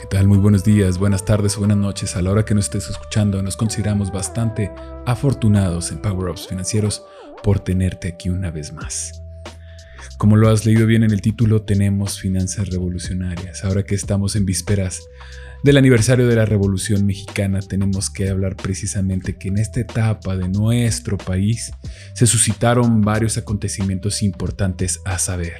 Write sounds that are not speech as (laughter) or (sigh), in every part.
¿Qué tal? Muy buenos días, buenas tardes o buenas noches. A la hora que nos estés escuchando, nos consideramos bastante afortunados en Power Ups Financieros por tenerte aquí una vez más. Como lo has leído bien en el título, tenemos finanzas revolucionarias. Ahora que estamos en vísperas del aniversario de la Revolución Mexicana, tenemos que hablar precisamente que en esta etapa de nuestro país se suscitaron varios acontecimientos importantes a saber.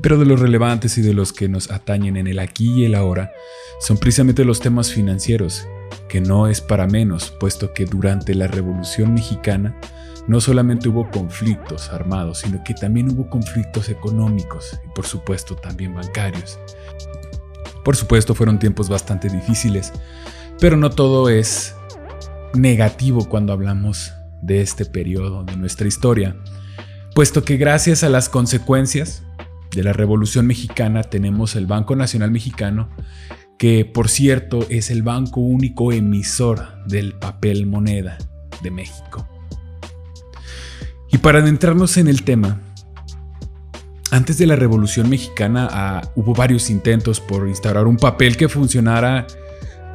Pero de los relevantes y de los que nos atañen en el aquí y el ahora son precisamente los temas financieros, que no es para menos, puesto que durante la Revolución Mexicana no solamente hubo conflictos armados, sino que también hubo conflictos económicos y por supuesto también bancarios. Por supuesto fueron tiempos bastante difíciles, pero no todo es negativo cuando hablamos de este periodo de nuestra historia, puesto que gracias a las consecuencias de la Revolución Mexicana tenemos el Banco Nacional Mexicano, que por cierto es el banco único emisor del papel moneda de México. Y para adentrarnos en el tema, antes de la Revolución Mexicana ah, hubo varios intentos por instaurar un papel que funcionara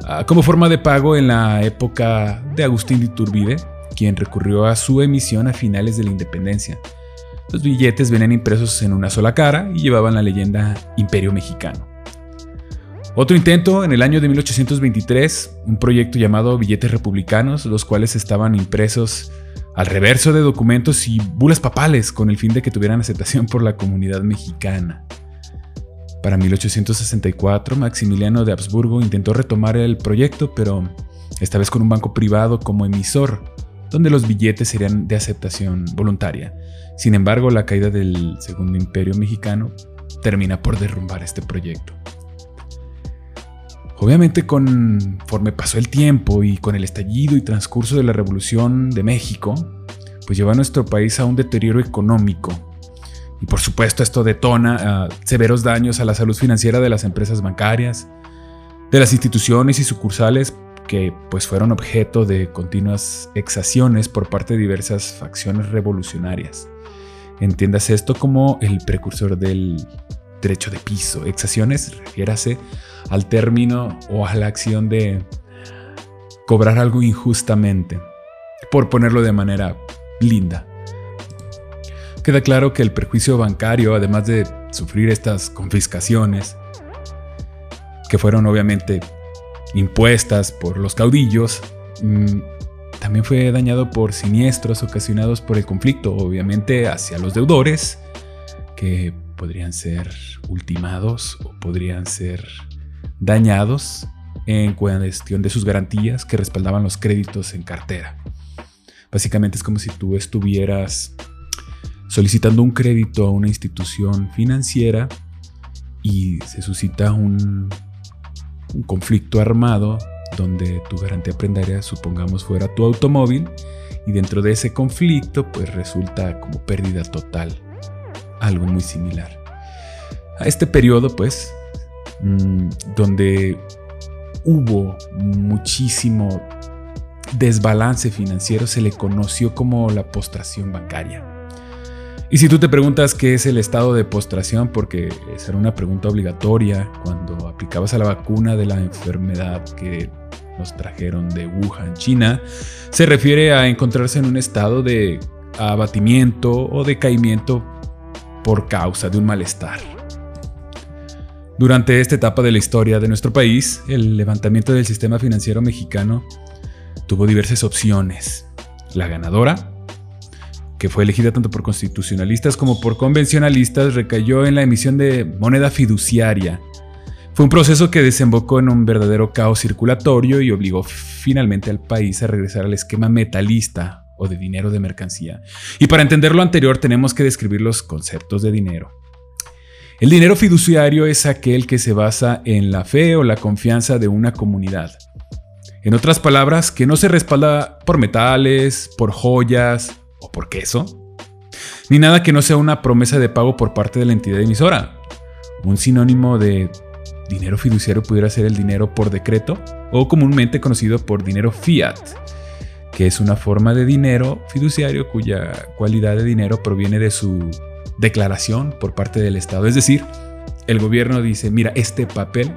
ah, como forma de pago en la época de Agustín de Iturbide, quien recurrió a su emisión a finales de la independencia. Los billetes venían impresos en una sola cara y llevaban la leyenda Imperio Mexicano. Otro intento en el año de 1823, un proyecto llamado Billetes Republicanos, los cuales estaban impresos al reverso de documentos y bulas papales con el fin de que tuvieran aceptación por la comunidad mexicana. Para 1864, Maximiliano de Habsburgo intentó retomar el proyecto, pero esta vez con un banco privado como emisor, donde los billetes serían de aceptación voluntaria. Sin embargo, la caída del Segundo Imperio Mexicano termina por derrumbar este proyecto. Obviamente conforme pasó el tiempo y con el estallido y transcurso de la Revolución de México, pues llevó a nuestro país a un deterioro económico. Y por supuesto esto detona severos daños a la salud financiera de las empresas bancarias, de las instituciones y sucursales que pues fueron objeto de continuas exacciones por parte de diversas facciones revolucionarias. Entiendas esto como el precursor del derecho de piso. Exacciones, refiérase al término o a la acción de cobrar algo injustamente, por ponerlo de manera linda. Queda claro que el perjuicio bancario, además de sufrir estas confiscaciones, que fueron obviamente impuestas por los caudillos, mm, también fue dañado por siniestros ocasionados por el conflicto, obviamente hacia los deudores, que podrían ser ultimados o podrían ser dañados en cuestión de sus garantías que respaldaban los créditos en cartera. Básicamente es como si tú estuvieras solicitando un crédito a una institución financiera y se suscita un, un conflicto armado donde tu garantía prendaria supongamos fuera tu automóvil y dentro de ese conflicto pues resulta como pérdida total algo muy similar. A este periodo, pues, mm, donde hubo muchísimo desbalance financiero, se le conoció como la postración bancaria. Y si tú te preguntas qué es el estado de postración, porque esa era una pregunta obligatoria cuando aplicabas a la vacuna de la enfermedad que nos trajeron de Wuhan, China, se refiere a encontrarse en un estado de abatimiento o decaimiento por causa de un malestar. Durante esta etapa de la historia de nuestro país, el levantamiento del sistema financiero mexicano tuvo diversas opciones. La ganadora, que fue elegida tanto por constitucionalistas como por convencionalistas, recayó en la emisión de moneda fiduciaria. Fue un proceso que desembocó en un verdadero caos circulatorio y obligó finalmente al país a regresar al esquema metalista o de dinero de mercancía. Y para entender lo anterior tenemos que describir los conceptos de dinero. El dinero fiduciario es aquel que se basa en la fe o la confianza de una comunidad. En otras palabras, que no se respalda por metales, por joyas o por queso, ni nada que no sea una promesa de pago por parte de la entidad emisora. Un sinónimo de dinero fiduciario pudiera ser el dinero por decreto o comúnmente conocido por dinero fiat, que es una forma de dinero fiduciario cuya cualidad de dinero proviene de su declaración por parte del Estado, es decir, el gobierno dice, mira, este papel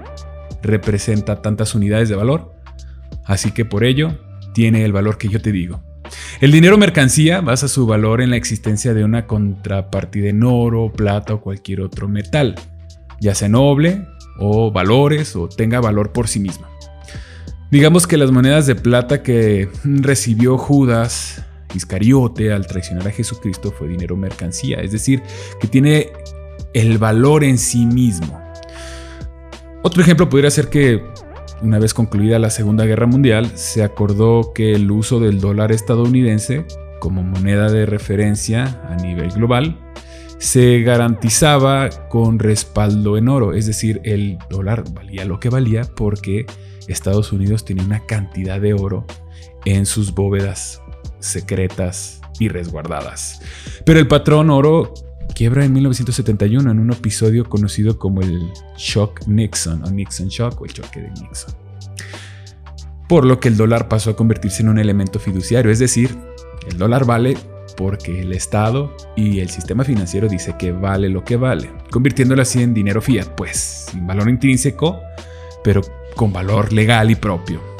representa tantas unidades de valor, así que por ello tiene el valor que yo te digo. El dinero mercancía basa su valor en la existencia de una contrapartida en oro, plata o cualquier otro metal, ya sea noble o valores o tenga valor por sí misma. Digamos que las monedas de plata que recibió Judas Iscariote al traicionar a Jesucristo fue dinero mercancía, es decir, que tiene el valor en sí mismo. Otro ejemplo podría ser que una vez concluida la Segunda Guerra Mundial, se acordó que el uso del dólar estadounidense como moneda de referencia a nivel global se garantizaba con respaldo en oro, es decir, el dólar valía lo que valía porque Estados Unidos tenía una cantidad de oro en sus bóvedas secretas y resguardadas. Pero el patrón oro quiebra en 1971 en un episodio conocido como el Shock Nixon o Nixon Shock o el choque de Nixon. Por lo que el dólar pasó a convertirse en un elemento fiduciario, es decir, el dólar vale porque el Estado y el sistema financiero dice que vale lo que vale, convirtiéndolo así en dinero fiat, pues sin valor intrínseco, pero con valor legal y propio.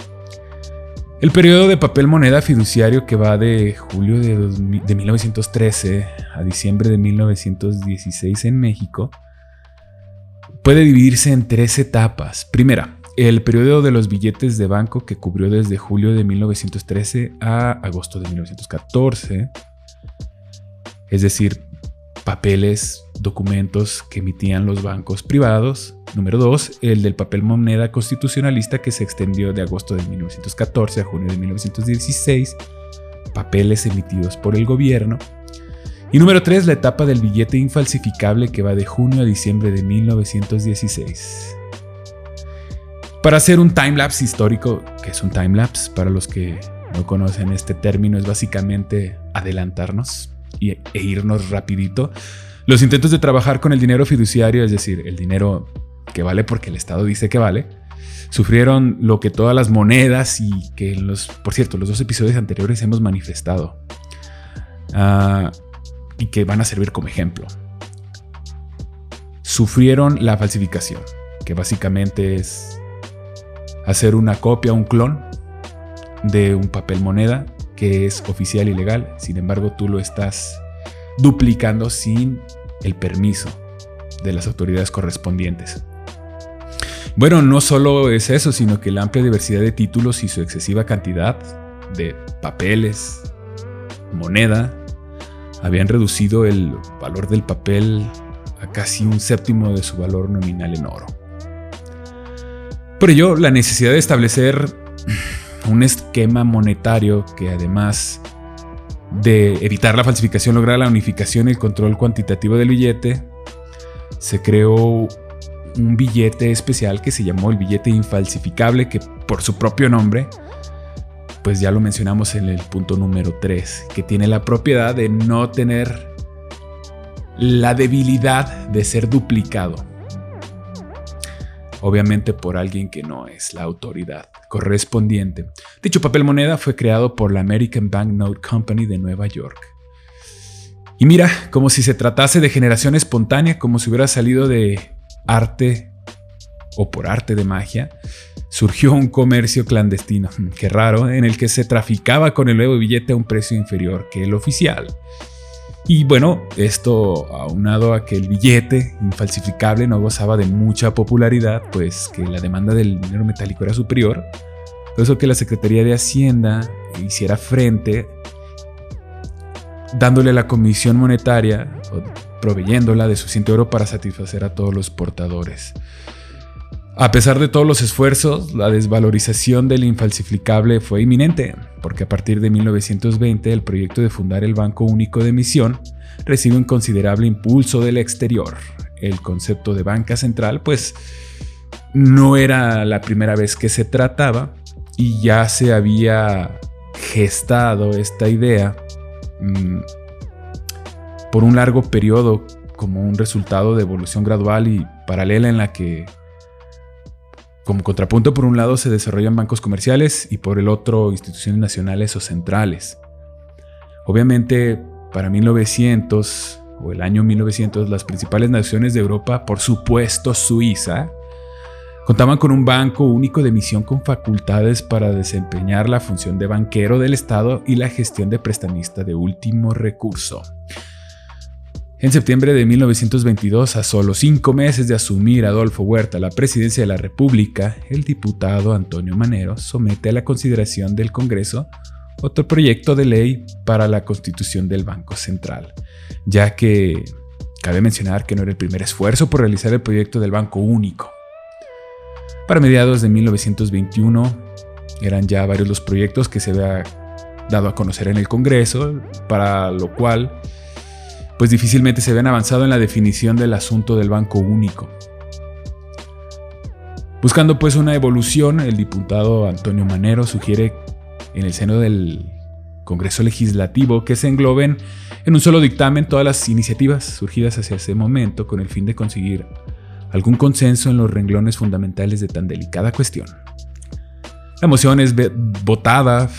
El periodo de papel moneda fiduciario que va de julio de, 1913 a diciembre de 1916 en México puede dividirse en tres etapas. Primera, el periodo de los billetes de banco que cubrió desde julio de 1913 a agosto de 1914, es decir, papeles, documentos que emitían los bancos privados. Número 2, el del papel moneda constitucionalista que se extendió de agosto de 1914 a junio de 1916, papeles emitidos por el gobierno. Y número 3, la etapa del billete infalsificable que va de junio a diciembre de 1916. Para hacer un timelapse histórico, que es un timelapse para los que no conocen este término, es básicamente adelantarnos e irnos rapidito. Los intentos de trabajar con el dinero fiduciario, es decir, el dinero que vale porque el Estado dice que vale, sufrieron lo que todas las monedas y que los, por cierto, los dos episodios anteriores hemos manifestado ah, y que van a servir como ejemplo. Sufrieron la falsificación, que básicamente es hacer una copia, un clon de un papel moneda que es oficial y legal, sin embargo tú lo estás duplicando sin el permiso de las autoridades correspondientes. Bueno, no solo es eso, sino que la amplia diversidad de títulos y su excesiva cantidad de papeles, moneda, habían reducido el valor del papel a casi un séptimo de su valor nominal en oro. Por ello, la necesidad de establecer un esquema monetario que además de evitar la falsificación lograr la unificación y el control cuantitativo del billete, se creó un billete especial que se llamó el billete infalsificable, que por su propio nombre, pues ya lo mencionamos en el punto número 3, que tiene la propiedad de no tener la debilidad de ser duplicado obviamente por alguien que no es la autoridad correspondiente. Dicho papel moneda fue creado por la American Banknote Company de Nueva York. Y mira, como si se tratase de generación espontánea, como si hubiera salido de arte o por arte de magia, surgió un comercio clandestino, (laughs) qué raro, en el que se traficaba con el nuevo billete a un precio inferior que el oficial. Y bueno, esto aunado a que el billete infalsificable no gozaba de mucha popularidad, pues que la demanda del dinero metálico era superior, eso que la Secretaría de Hacienda hiciera frente dándole la comisión monetaria proveyéndola de suficiente oro para satisfacer a todos los portadores. A pesar de todos los esfuerzos, la desvalorización del infalsificable fue inminente, porque a partir de 1920 el proyecto de fundar el Banco Único de Emisión recibe un considerable impulso del exterior. El concepto de banca central, pues, no era la primera vez que se trataba y ya se había gestado esta idea mm, por un largo periodo como un resultado de evolución gradual y paralela en la que como contrapunto, por un lado se desarrollan bancos comerciales y por el otro instituciones nacionales o centrales. Obviamente, para 1900 o el año 1900, las principales naciones de Europa, por supuesto Suiza, contaban con un banco único de emisión con facultades para desempeñar la función de banquero del Estado y la gestión de prestamista de último recurso. En septiembre de 1922, a solo cinco meses de asumir Adolfo Huerta la presidencia de la República, el diputado Antonio Manero somete a la consideración del Congreso otro proyecto de ley para la constitución del Banco Central, ya que cabe mencionar que no era el primer esfuerzo por realizar el proyecto del Banco Único. Para mediados de 1921 eran ya varios los proyectos que se había dado a conocer en el Congreso, para lo cual pues difícilmente se habían avanzado en la definición del asunto del banco único. Buscando pues una evolución, el diputado Antonio Manero sugiere en el seno del Congreso Legislativo que se engloben en un solo dictamen todas las iniciativas surgidas hacia ese momento con el fin de conseguir algún consenso en los renglones fundamentales de tan delicada cuestión. La moción es votada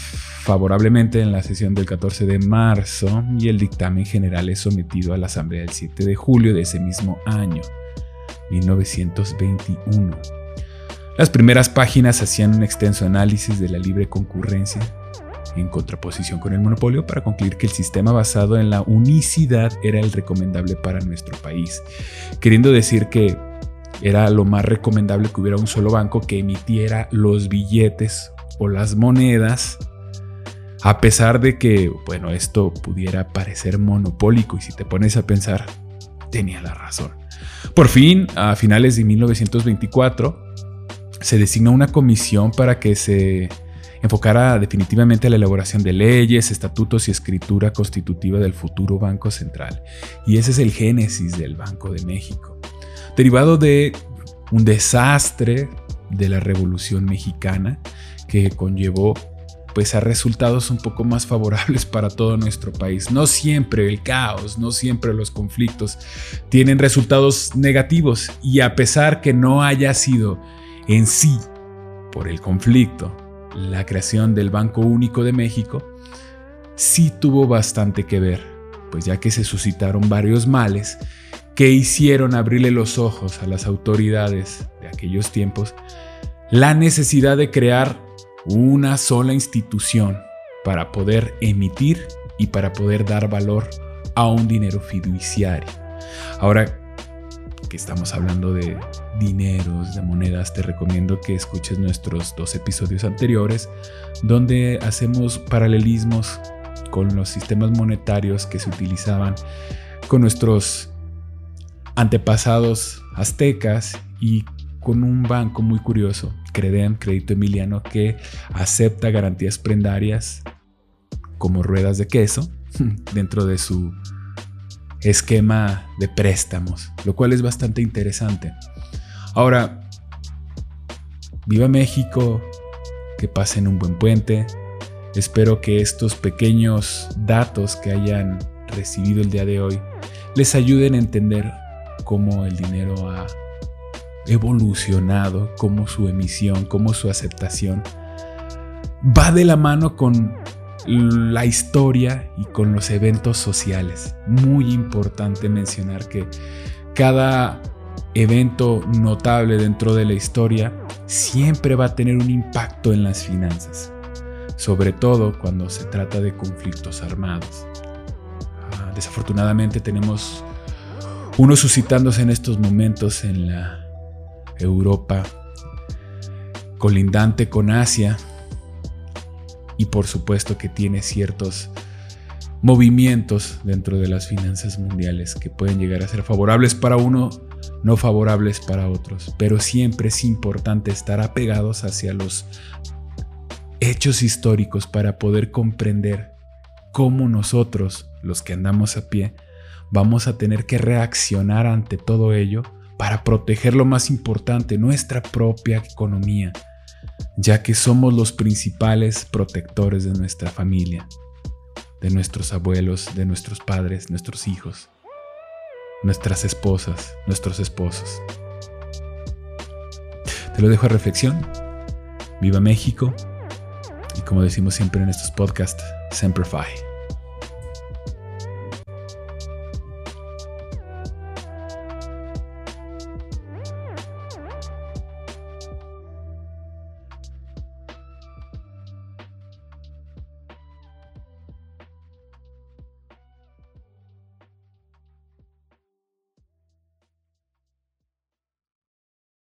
favorablemente en la sesión del 14 de marzo y el dictamen general es sometido a la Asamblea el 7 de julio de ese mismo año, 1921. Las primeras páginas hacían un extenso análisis de la libre concurrencia en contraposición con el monopolio para concluir que el sistema basado en la unicidad era el recomendable para nuestro país, queriendo decir que era lo más recomendable que hubiera un solo banco que emitiera los billetes o las monedas a pesar de que, bueno, esto pudiera parecer monopólico y si te pones a pensar, tenía la razón. Por fin, a finales de 1924, se designó una comisión para que se enfocara definitivamente a la elaboración de leyes, estatutos y escritura constitutiva del futuro Banco Central. Y ese es el génesis del Banco de México. Derivado de un desastre de la Revolución Mexicana que conllevó pues a resultados un poco más favorables (laughs) para todo nuestro país. No siempre el caos, no siempre los conflictos tienen resultados negativos y a pesar que no haya sido en sí por el conflicto la creación del Banco Único de México, sí tuvo bastante que ver, pues ya que se suscitaron varios males que hicieron abrirle los ojos a las autoridades de aquellos tiempos la necesidad de crear una sola institución para poder emitir y para poder dar valor a un dinero fiduciario. Ahora que estamos hablando de dineros, de monedas, te recomiendo que escuches nuestros dos episodios anteriores donde hacemos paralelismos con los sistemas monetarios que se utilizaban con nuestros antepasados aztecas y con un banco muy curioso, Credem, Crédito Emiliano, que acepta garantías prendarias como ruedas de queso (laughs) dentro de su esquema de préstamos, lo cual es bastante interesante. Ahora, viva México, que pasen un buen puente. Espero que estos pequeños datos que hayan recibido el día de hoy les ayuden a entender cómo el dinero ha evolucionado, como su emisión, como su aceptación va de la mano con la historia y con los eventos sociales. Muy importante mencionar que cada evento notable dentro de la historia siempre va a tener un impacto en las finanzas, sobre todo cuando se trata de conflictos armados. Ah, desafortunadamente tenemos uno suscitándose en estos momentos en la Europa, colindante con Asia y por supuesto que tiene ciertos movimientos dentro de las finanzas mundiales que pueden llegar a ser favorables para uno, no favorables para otros, pero siempre es importante estar apegados hacia los hechos históricos para poder comprender cómo nosotros, los que andamos a pie, vamos a tener que reaccionar ante todo ello para proteger lo más importante, nuestra propia economía, ya que somos los principales protectores de nuestra familia, de nuestros abuelos, de nuestros padres, nuestros hijos, nuestras esposas, nuestros esposos. Te lo dejo a reflexión. Viva México y como decimos siempre en estos podcasts, Semper Fi.